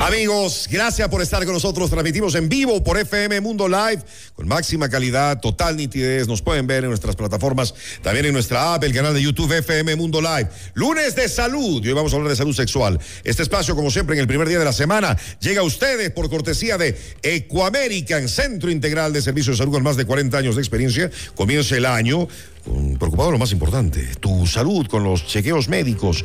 Amigos, gracias por estar con nosotros. Transmitimos en vivo por FM Mundo Live con máxima calidad, total nitidez. Nos pueden ver en nuestras plataformas, también en nuestra app, el canal de YouTube FM Mundo Live. Lunes de salud. Y hoy vamos a hablar de salud sexual. Este espacio, como siempre, en el primer día de la semana, llega a ustedes por cortesía de Ecoamerican, Centro Integral de Servicios de Salud con más de 40 años de experiencia. Comienza el año preocupado lo más importante, tu salud con los chequeos médicos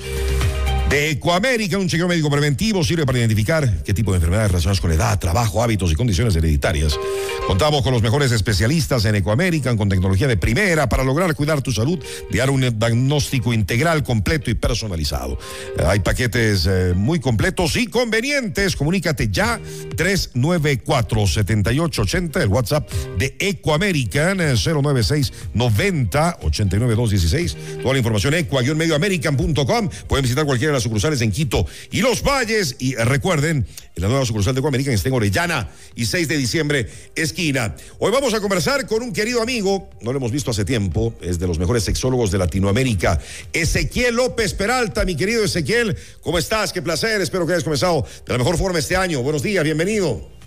de Ecoamérica, un chequeo médico preventivo sirve para identificar qué tipo de enfermedades relacionadas con edad, trabajo, hábitos y condiciones hereditarias. Contamos con los mejores especialistas en Ecoamérica, con tecnología de primera para lograr cuidar tu salud, dar un diagnóstico integral, completo y personalizado. Eh, hay paquetes eh, muy completos y convenientes. Comunícate ya 394-7880, el WhatsApp de Ecoamerican 096 90 89 216. Toda la información equa-medioamerican.com. Pueden visitar cualquiera de sucursales en Quito y Los Valles. Y recuerden, en la nueva sucursal de Coamérica está en Orellana y 6 de diciembre, esquina. Hoy vamos a conversar con un querido amigo, no lo hemos visto hace tiempo, es de los mejores sexólogos de Latinoamérica, Ezequiel López Peralta. Mi querido Ezequiel, ¿cómo estás? Qué placer, espero que hayas comenzado de la mejor forma este año. Buenos días, bienvenido.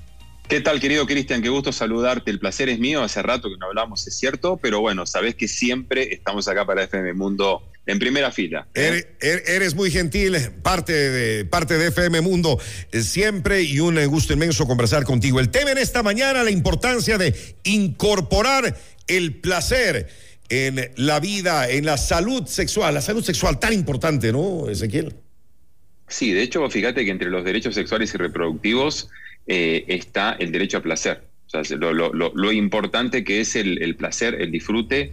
¿Qué tal, querido Cristian? Qué gusto saludarte. El placer es mío. Hace rato que no hablamos, es cierto, pero bueno, sabes que siempre estamos acá para FM Mundo en primera fila. ¿eh? Eres, muy gentil, parte de, parte de FM Mundo, siempre y un gusto inmenso conversar contigo. El tema en esta mañana, la importancia de incorporar el placer en la vida, en la salud sexual, la salud sexual tan importante, ¿no, Ezequiel? Sí, de hecho, fíjate que entre los derechos sexuales y reproductivos eh, está el derecho a placer. O sea, lo, importante que es el, placer, el disfrute.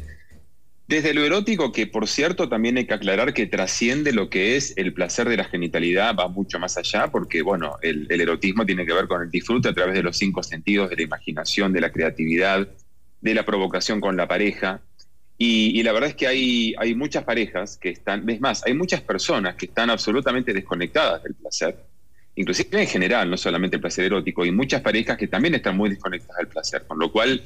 Desde lo erótico, que por cierto también hay que aclarar que trasciende lo que es el placer de la genitalidad, va mucho más allá, porque bueno, el, erotismo tiene que ver con el disfrute a través de los cinco sentidos, de la imaginación, de la creatividad, de la provocación con la pareja. Y, la verdad es que hay, hay muchas parejas que están, es más, hay muchas personas que están absolutamente desconectadas del placer inclusive en general, no solamente el placer erótico, y muchas parejas que también están muy desconectadas del placer, con lo cual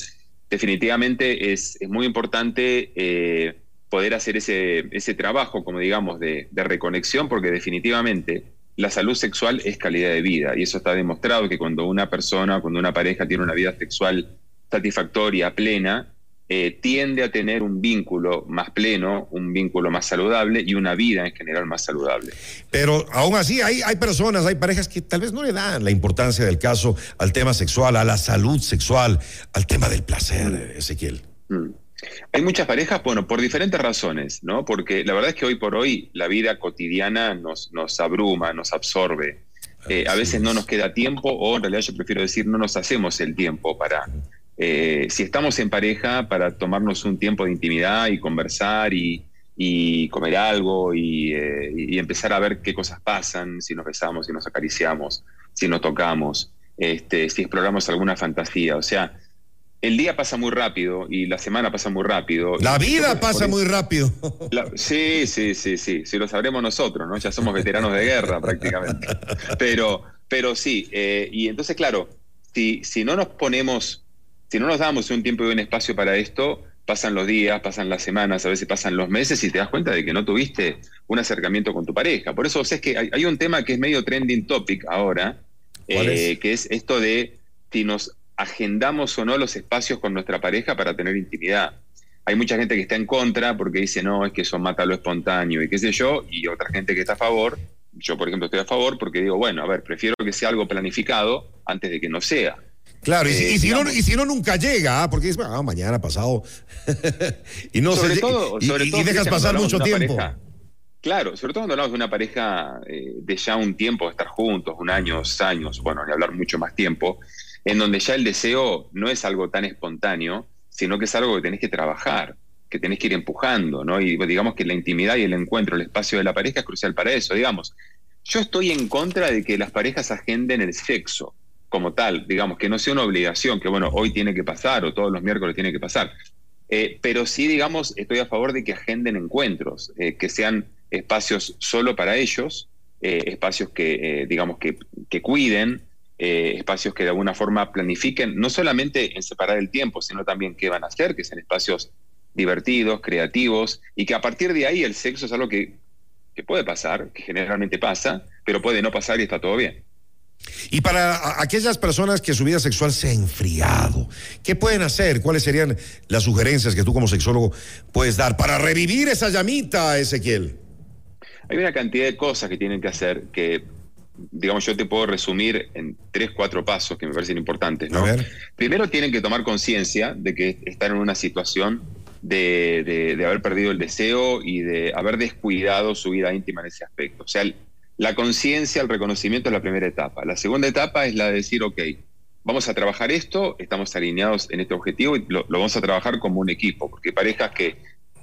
definitivamente es, muy importante eh, poder hacer ese, ese trabajo, como digamos, de reconexión, porque definitivamente la salud sexual es calidad de vida, y eso está demostrado que cuando una persona, cuando una pareja tiene una vida sexual satisfactoria, plena, eh, tiende a tener un vínculo más pleno, un vínculo más saludable y una vida en general más saludable. Pero aún así hay, hay personas, hay parejas que tal vez no le dan la importancia del caso al tema sexual, a la salud sexual, al tema del placer, mm. Ezequiel. Mm. Hay muchas parejas, bueno, por diferentes razones, ¿no? Porque la verdad es que hoy por hoy la vida cotidiana nos, nos abruma, nos absorbe. Eh, a veces no nos queda tiempo o en realidad yo prefiero decir no nos hacemos el tiempo para eh, si estamos en pareja, para tomarnos un tiempo de intimidad y conversar y, comer algo eh, y, empezar a ver qué cosas pasan, si nos besamos, si nos acariciamos, si nos tocamos, este, si exploramos alguna fantasía. O sea, el día pasa muy rápido y la semana pasa muy rápido. La vida pasa muy rápido. sí, sí, sí, sí, sí, lo sabremos nosotros, ¿no? Ya somos veteranos de guerra prácticamente. Pero, pero sí, eh, y entonces, claro, si, si no nos ponemos si no nos damos un tiempo y un espacio para esto, pasan los días, pasan las semanas, a veces pasan los meses y te das cuenta de que no tuviste un acercamiento con tu pareja. Por eso es que hay, un tema que es medio trending topic ahora, eh, que es esto de si nos agendamos o no los espacios con nuestra pareja para tener intimidad. Hay mucha gente que está en contra porque dice, no, es que eso mata lo espontáneo y qué sé yo, y otra gente que está a favor. Yo, por ejemplo, estoy a favor porque digo, bueno, a ver, prefiero que sea algo planificado antes de que no sea. Claro, y, si, no, y si no nunca llega, ¿ah? porque es ah, mañana, pasado. y no sobre todo, y, dejas pasar mucho tiempo. claro, sobre todo cuando hablamos de una pareja eh, de ya un tiempo, de estar juntos, un año, dos años, bueno, de hablar mucho más tiempo, en donde ya el deseo no es algo tan espontáneo, sino que es algo que tenés que trabajar, que tenés que ir empujando, ¿no? Y digamos que la intimidad y el encuentro, el espacio de la pareja es crucial para eso, digamos. Yo estoy en contra de que las parejas agenden el sexo como tal, digamos, que no sea una obligación, que bueno, hoy tiene que pasar o todos los miércoles tiene que pasar. Eh, pero sí, digamos, estoy a favor de que agenden encuentros, eh, que sean espacios solo para ellos, eh, espacios que, digamos, que, que, cuiden, espacios que de alguna forma planifiquen, no solamente en separar el tiempo, sino también qué van a hacer, que sean espacios divertidos, creativos, y que a partir de ahí el sexo es algo que, que puede pasar, que generalmente pasa, pero puede no pasar y está todo bien. Y para aquellas personas que su vida sexual se ha enfriado, ¿qué pueden hacer? ¿Cuáles serían las sugerencias que tú como sexólogo puedes dar para revivir esa llamita, Ezequiel? Hay una cantidad de cosas que tienen que hacer que, digamos, yo te puedo resumir en tres, cuatro pasos que me parecen importantes. ¿no? Primero tienen que tomar conciencia de que están en una situación de, de, haber perdido el deseo y de haber descuidado su vida íntima en ese aspecto. O sea, la conciencia, el reconocimiento es la primera etapa. La segunda etapa es la de decir, ok, vamos a trabajar esto, estamos alineados en este objetivo y lo, vamos a trabajar como un equipo, porque parejas que,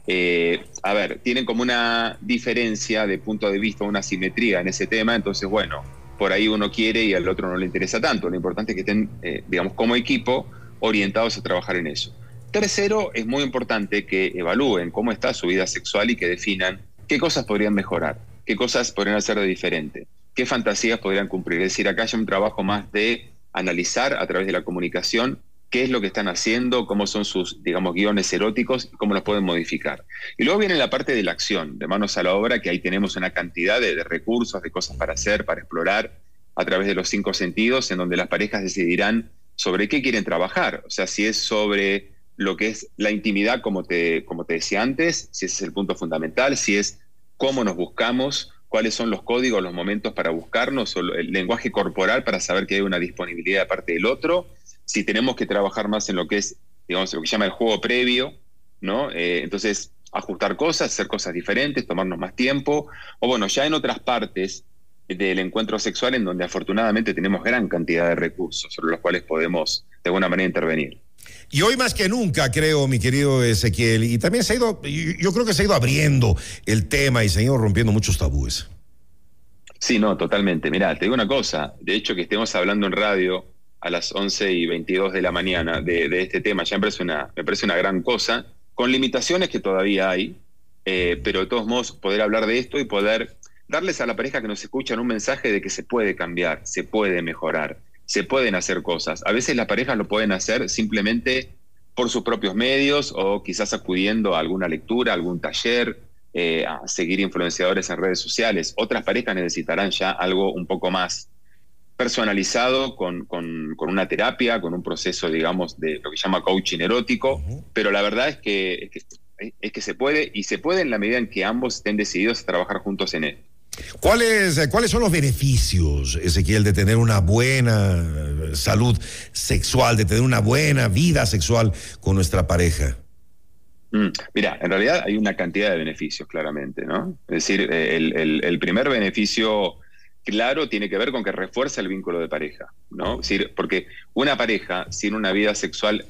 eh, a ver, tienen como una diferencia de punto de vista, una simetría en ese tema, entonces, bueno, por ahí uno quiere y al otro no le interesa tanto. Lo importante es que estén, eh, digamos, como equipo orientados a trabajar en eso. Tercero, es muy importante que evalúen cómo está su vida sexual y que definan qué cosas podrían mejorar qué cosas podrían hacer de diferente, qué fantasías podrían cumplir. Es decir, acá hay un trabajo más de analizar a través de la comunicación qué es lo que están haciendo, cómo son sus, digamos, guiones eróticos y cómo los pueden modificar. Y luego viene la parte de la acción, de manos a la obra, que ahí tenemos una cantidad de, recursos, de cosas para hacer, para explorar a través de los cinco sentidos, en donde las parejas decidirán sobre qué quieren trabajar. O sea, si es sobre lo que es la intimidad, como te, como te decía antes, si ese es el punto fundamental, si es cómo nos buscamos, cuáles son los códigos, los momentos para buscarnos, o el lenguaje corporal para saber que hay una disponibilidad de parte del otro, si tenemos que trabajar más en lo que es, digamos, lo que se llama el juego previo, ¿no? Eh, entonces, ajustar cosas, hacer cosas diferentes, tomarnos más tiempo, o bueno, ya en otras partes del encuentro sexual en donde afortunadamente tenemos gran cantidad de recursos sobre los cuales podemos de alguna manera intervenir. Y hoy más que nunca, creo, mi querido Ezequiel, y también se ha ido, yo creo que se ha ido abriendo el tema y se ha ido rompiendo muchos tabúes. Sí, no, totalmente. Mirá, te digo una cosa, de hecho que estemos hablando en radio a las 11 y 22 de la mañana de, este tema, ya me parece, una, me parece una gran cosa, con limitaciones que todavía hay, eh, pero de todos modos poder hablar de esto y poder darles a la pareja que nos escuchan un mensaje de que se puede cambiar, se puede mejorar se pueden hacer cosas. A veces las parejas lo pueden hacer simplemente por sus propios medios o quizás acudiendo a alguna lectura, algún taller, eh, a seguir influenciadores en redes sociales. Otras parejas necesitarán ya algo un poco más personalizado con, una terapia, con un proceso, digamos, de lo que se llama coaching erótico, pero la verdad es que, es que se puede y se puede en la medida en que ambos estén decididos a trabajar juntos en esto. ¿Cuáles, eh, ¿Cuáles son los beneficios, Ezequiel, de tener una buena eh, salud sexual, de tener una buena vida sexual con nuestra pareja? Mm, mira, en realidad hay una cantidad de beneficios, claramente, ¿no? Es decir, eh, el, primer beneficio claro tiene que ver con que refuerza el vínculo de pareja, ¿no? Porque una pareja sin una vida sexual,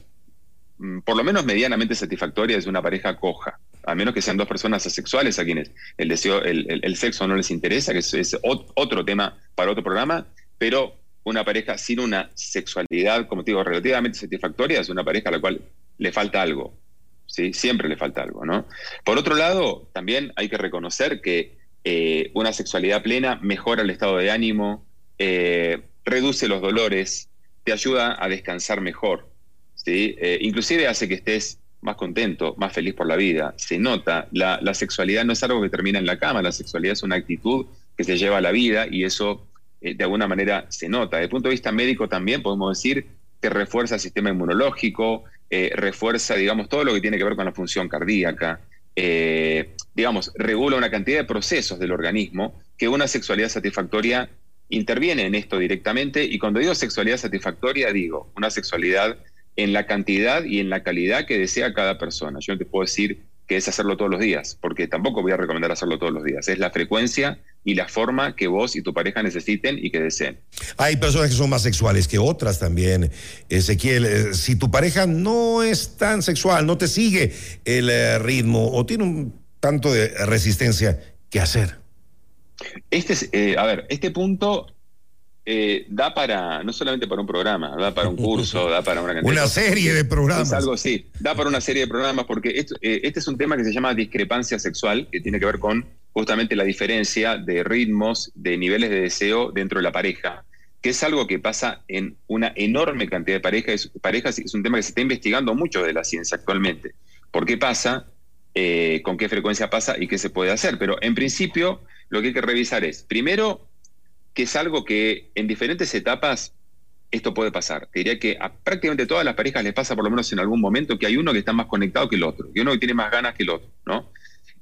mm, por lo menos medianamente satisfactoria, es una pareja coja a menos que sean dos personas asexuales a quienes el deseo, el, sexo no les interesa, que es, otro tema para otro programa, pero una pareja sin una sexualidad, como te digo, relativamente satisfactoria, es una pareja a la cual le falta algo. ¿sí? Siempre le falta algo, ¿no? Por otro lado, también hay que reconocer que eh, una sexualidad plena mejora el estado de ánimo, eh, reduce los dolores, te ayuda a descansar mejor. ¿sí? Eh, inclusive hace que estés más contento, más feliz por la vida. Se nota, la, sexualidad no es algo que termina en la cama, la sexualidad es una actitud que se lleva a la vida y eso eh, de alguna manera se nota. Desde el punto de vista médico también podemos decir que refuerza el sistema inmunológico, eh, refuerza, digamos, todo lo que tiene que ver con la función cardíaca, eh, digamos, regula una cantidad de procesos del organismo que una sexualidad satisfactoria interviene en esto directamente y cuando digo sexualidad satisfactoria digo una sexualidad en la cantidad y en la calidad que desea cada persona. Yo no te puedo decir que es hacerlo todos los días, porque tampoco voy a recomendar hacerlo todos los días. Es la frecuencia y la forma que vos y tu pareja necesiten y que deseen. Hay personas que son más sexuales que otras también. Ezequiel, eh, si tu pareja no es tan sexual, no te sigue el eh, ritmo o tiene un tanto de resistencia, ¿qué hacer? Este es, eh, a ver, este punto eh, da para, no solamente para un programa, da para un curso, da para una Una serie de programas. Es algo así, da para una serie de programas porque eh, este es un tema que se llama discrepancia sexual, que tiene que ver con justamente la diferencia de ritmos, de niveles de deseo dentro de la pareja. que es algo que pasa en una enorme cantidad de parejas, parejas es un tema que se está investigando mucho de la ciencia actualmente. ¿Por qué pasa? Eh, ¿Con qué frecuencia pasa y qué se puede hacer? Pero en principio lo que hay que revisar es, primero, que es algo que en diferentes etapas esto puede pasar. Te diría que a prácticamente todas las parejas les pasa por lo menos en algún momento que hay uno que está más conectado que el otro, que uno que tiene más ganas que el otro, ¿no?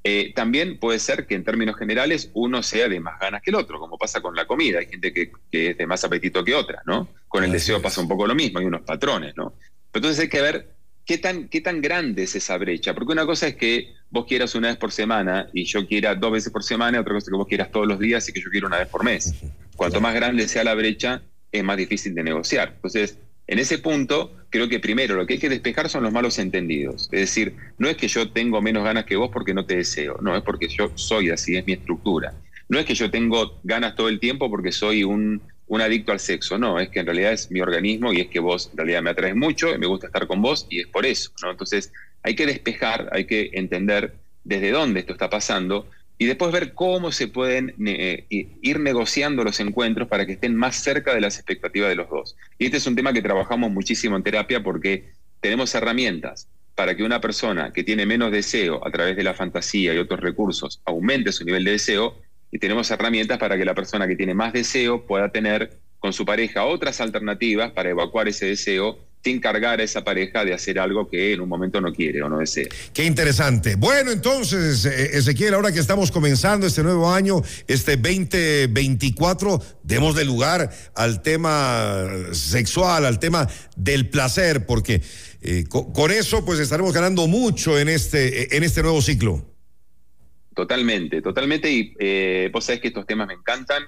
Eh, también puede ser que en términos generales uno sea de más ganas que el otro, como pasa con la comida. Hay gente que, es de más apetito que otra, ¿no? Con el deseo pasa un poco lo mismo, hay unos patrones, ¿no? entonces hay que ver qué tan, qué tan grande es esa brecha, porque una cosa es que vos quieras una vez por semana y yo quiera dos veces por semana, otra cosa es que vos quieras todos los días y que yo quiera una vez por mes. Cuanto más grande sea la brecha, es más difícil de negociar. Entonces, en ese punto, creo que primero lo que hay que despejar son los malos entendidos. Es decir, no es que yo tengo menos ganas que vos porque no te deseo, no, es porque yo soy así, es mi estructura. No es que yo tengo ganas todo el tiempo porque soy un, adicto al sexo, no, es que en realidad es mi organismo y es que vos en realidad me atraes mucho y me gusta estar con vos y es por eso, ¿no? Entonces, hay que despejar, hay que entender desde dónde esto está pasando y después ver cómo se pueden eh, ir negociando los encuentros para que estén más cerca de las expectativas de los dos. Y este es un tema que trabajamos muchísimo en terapia porque tenemos herramientas para que una persona que tiene menos deseo a través de la fantasía y otros recursos aumente su nivel de deseo y tenemos herramientas para que la persona que tiene más deseo pueda tener con su pareja otras alternativas para evacuar ese deseo sin cargar a esa pareja de hacer algo que en un momento no quiere o no desea. Qué interesante. Bueno, entonces, eh, Ezequiel, ahora que estamos comenzando este nuevo año, este 2024, demos de lugar al tema sexual, al tema del placer, porque eh, con, eso pues estaremos ganando mucho en este, en este nuevo ciclo. Totalmente, totalmente. Y eh, vos sabés que estos temas me encantan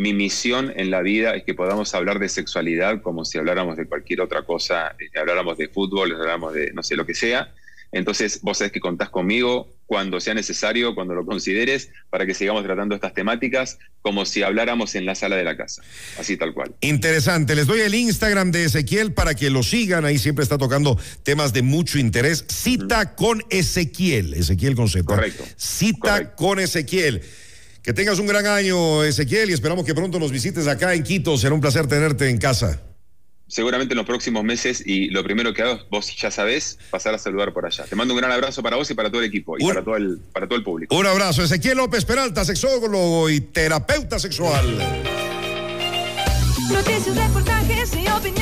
mi misión en la vida es que podamos hablar de sexualidad como si habláramos de cualquier otra cosa, eh, habláramos de fútbol, habláramos de no sé lo que sea. Entonces, vos sabés que contás conmigo cuando sea necesario, cuando lo consideres, para que sigamos tratando estas temáticas como si habláramos en la sala de la casa. Así tal cual. Interesante. Les doy el Instagram de Ezequiel para que lo sigan. Ahí siempre está tocando temas de mucho interés. Cita con Ezequiel. Ezequiel con Correcto. Cita con Ezequiel. Que tengas un gran año, Ezequiel, y esperamos que pronto nos visites acá en Quito. Será un placer tenerte en casa. Seguramente en los próximos meses, y lo primero que hago, vos ya sabés, pasar a saludar por allá. Te mando un gran abrazo para vos y para todo el equipo, y para, todo el, para todo el público. Un abrazo. Ezequiel López Peralta, sexólogo y terapeuta sexual. Noticias, reportajes y opinión.